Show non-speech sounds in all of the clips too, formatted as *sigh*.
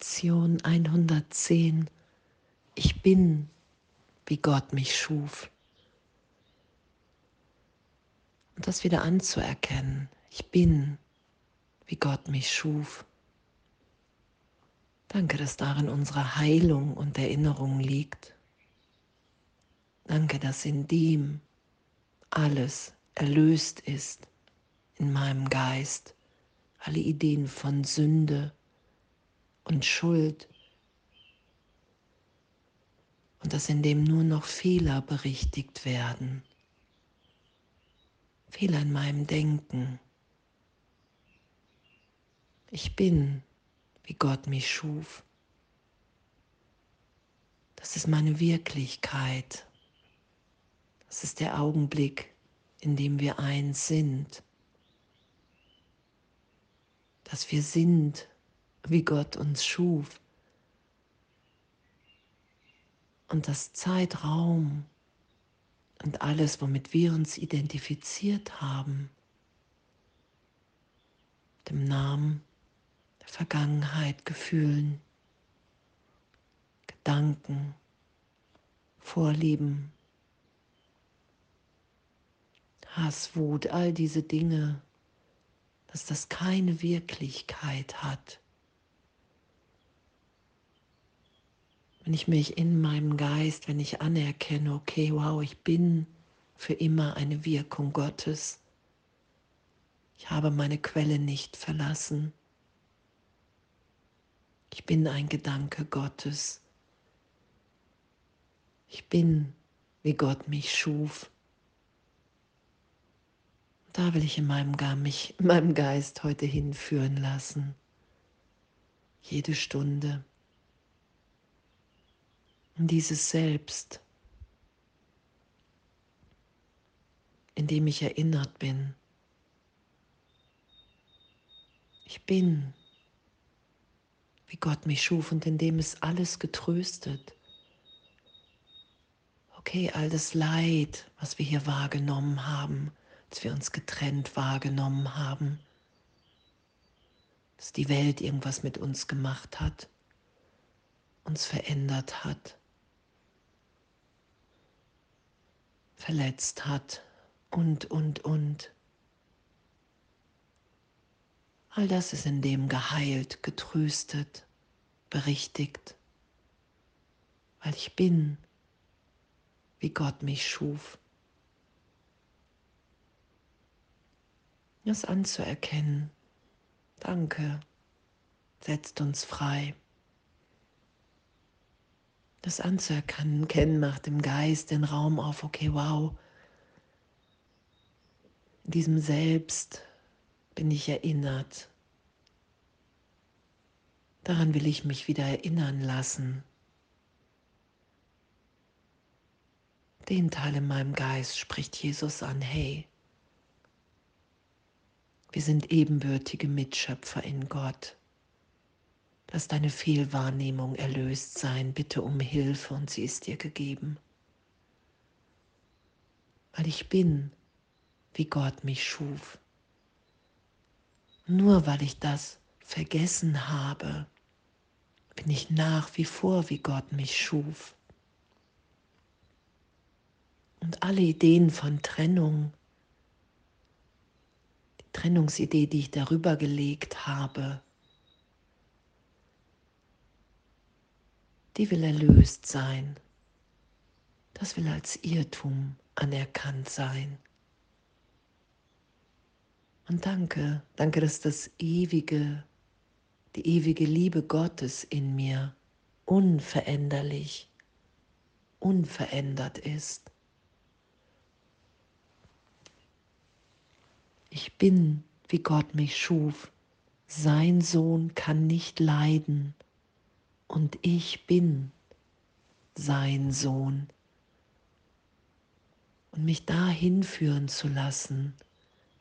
Lektion 110. Ich bin, wie Gott mich schuf. Und das wieder anzuerkennen. Ich bin, wie Gott mich schuf. Danke, dass darin unsere Heilung und Erinnerung liegt. Danke, dass in dem alles erlöst ist in meinem Geist. Alle Ideen von Sünde und Schuld. Und dass in dem nur noch Fehler berichtigt werden. Fehler in meinem Denken. Ich bin, wie Gott mich schuf. Das ist meine Wirklichkeit. Das ist der Augenblick, in dem wir eins sind. Dass wir sind, wie Gott uns schuf. Und dass Zeitraum und alles, womit wir uns identifiziert haben, dem Namen, der Vergangenheit, Gefühlen, Gedanken, Vorlieben, Hass, Wut, all diese Dinge, dass das keine Wirklichkeit hat. Wenn ich mich in meinem Geist, wenn ich anerkenne, okay, wow, ich bin für immer eine Wirkung Gottes. Ich habe meine Quelle nicht verlassen. Ich bin ein Gedanke Gottes. Ich bin, wie Gott mich schuf. Da will ich in meinem, mich, in meinem Geist heute hinführen lassen. Jede Stunde. Dieses Selbst, in dem ich erinnert bin. Ich bin, wie Gott mich schuf und in dem ist alles getröstet. Okay, all das Leid, was wir hier wahrgenommen haben, als wir uns getrennt wahrgenommen haben, dass die Welt irgendwas mit uns gemacht hat, uns verändert hat, verletzt hat und, und, und. All das ist in dem geheilt, getröstet, berichtigt, weil ich bin, wie Gott mich schuf. das anzuerkennen. Danke, setzt uns frei. Das anzuerkennen, kennen macht im Geist den Raum auf, okay, wow, in diesem Selbst bin ich erinnert. Daran will ich mich wieder erinnern lassen. Den Teil in meinem Geist spricht Jesus an, hey, wir sind ebenbürtige Mitschöpfer in Gott. Lass deine Fehlwahrnehmung erlöst sein. Bitte um Hilfe und sie ist dir gegeben. Weil ich bin, wie Gott mich schuf. Nur weil ich das vergessen habe, bin ich nach wie vor, wie Gott mich schuf. Und alle Ideen von Trennung, Trennungsidee, die ich darüber gelegt habe, die will erlöst sein. Das will als Irrtum anerkannt sein. Und danke, danke, dass das ewige, die ewige Liebe Gottes in mir unveränderlich, unverändert ist. Ich bin, wie Gott mich schuf. Sein Sohn kann nicht leiden und ich bin sein Sohn. Und mich dahin führen zu lassen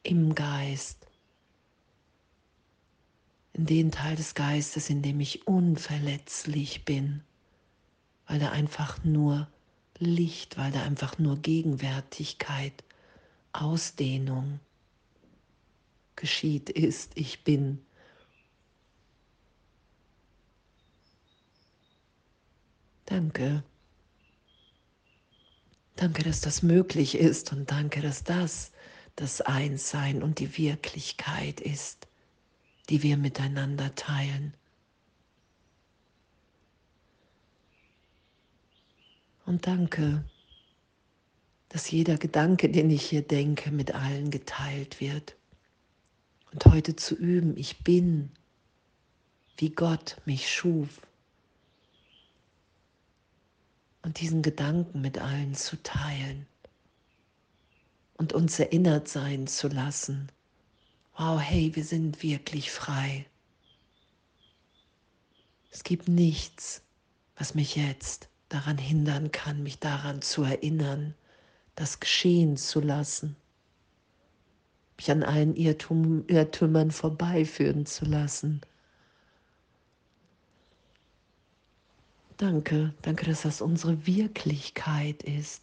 im Geist, in den Teil des Geistes, in dem ich unverletzlich bin, weil da einfach nur Licht, weil da einfach nur Gegenwärtigkeit, Ausdehnung, geschieht, ist, ich bin. Danke. Danke, dass das möglich ist und danke, dass das das Einssein und die Wirklichkeit ist, die wir miteinander teilen. Und danke, dass jeder Gedanke, den ich hier denke, mit allen geteilt wird. Und heute zu üben, ich bin, wie Gott mich schuf. Und diesen Gedanken mit allen zu teilen und uns erinnert sein zu lassen. Wow, hey, wir sind wirklich frei. Es gibt nichts, was mich jetzt daran hindern kann, mich daran zu erinnern, das geschehen zu lassen, mich an allen Irrtum, Irrtümern vorbeiführen zu lassen. Danke, danke, dass das unsere Wirklichkeit ist.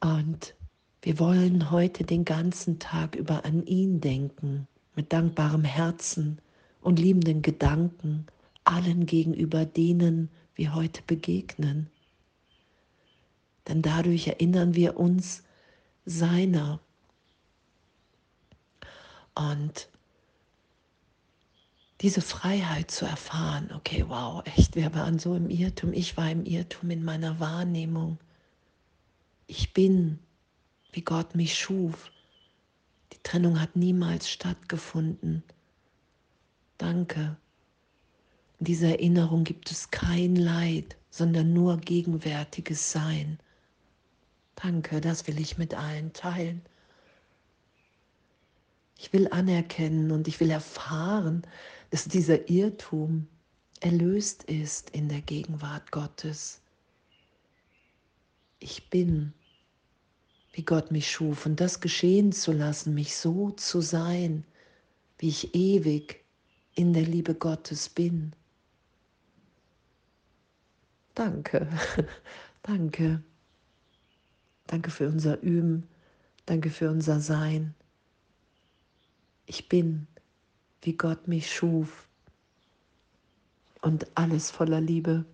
Und wir wollen heute den ganzen Tag über an ihn denken, mit dankbarem Herzen und liebenden Gedanken allen gegenüber denen wir heute begegnen. Denn dadurch erinnern wir uns seiner. Und diese Freiheit zu erfahren, okay, wow, echt, wir waren so im Irrtum, ich war im Irrtum in meiner Wahrnehmung. Ich bin wie Gott mich schuf. Die Trennung hat niemals stattgefunden. Danke. In dieser Erinnerung gibt es kein Leid, sondern nur gegenwärtiges Sein. Danke, das will ich mit allen teilen. Ich will anerkennen und ich will erfahren, dass dieser Irrtum erlöst ist in der Gegenwart Gottes. Ich bin wie Gott mich schuf und das geschehen zu lassen, mich so zu sein, wie ich ewig in der Liebe Gottes bin. Danke, *laughs* danke, danke für unser Üben, danke für unser Sein. Ich bin, wie Gott mich schuf und alles voller Liebe.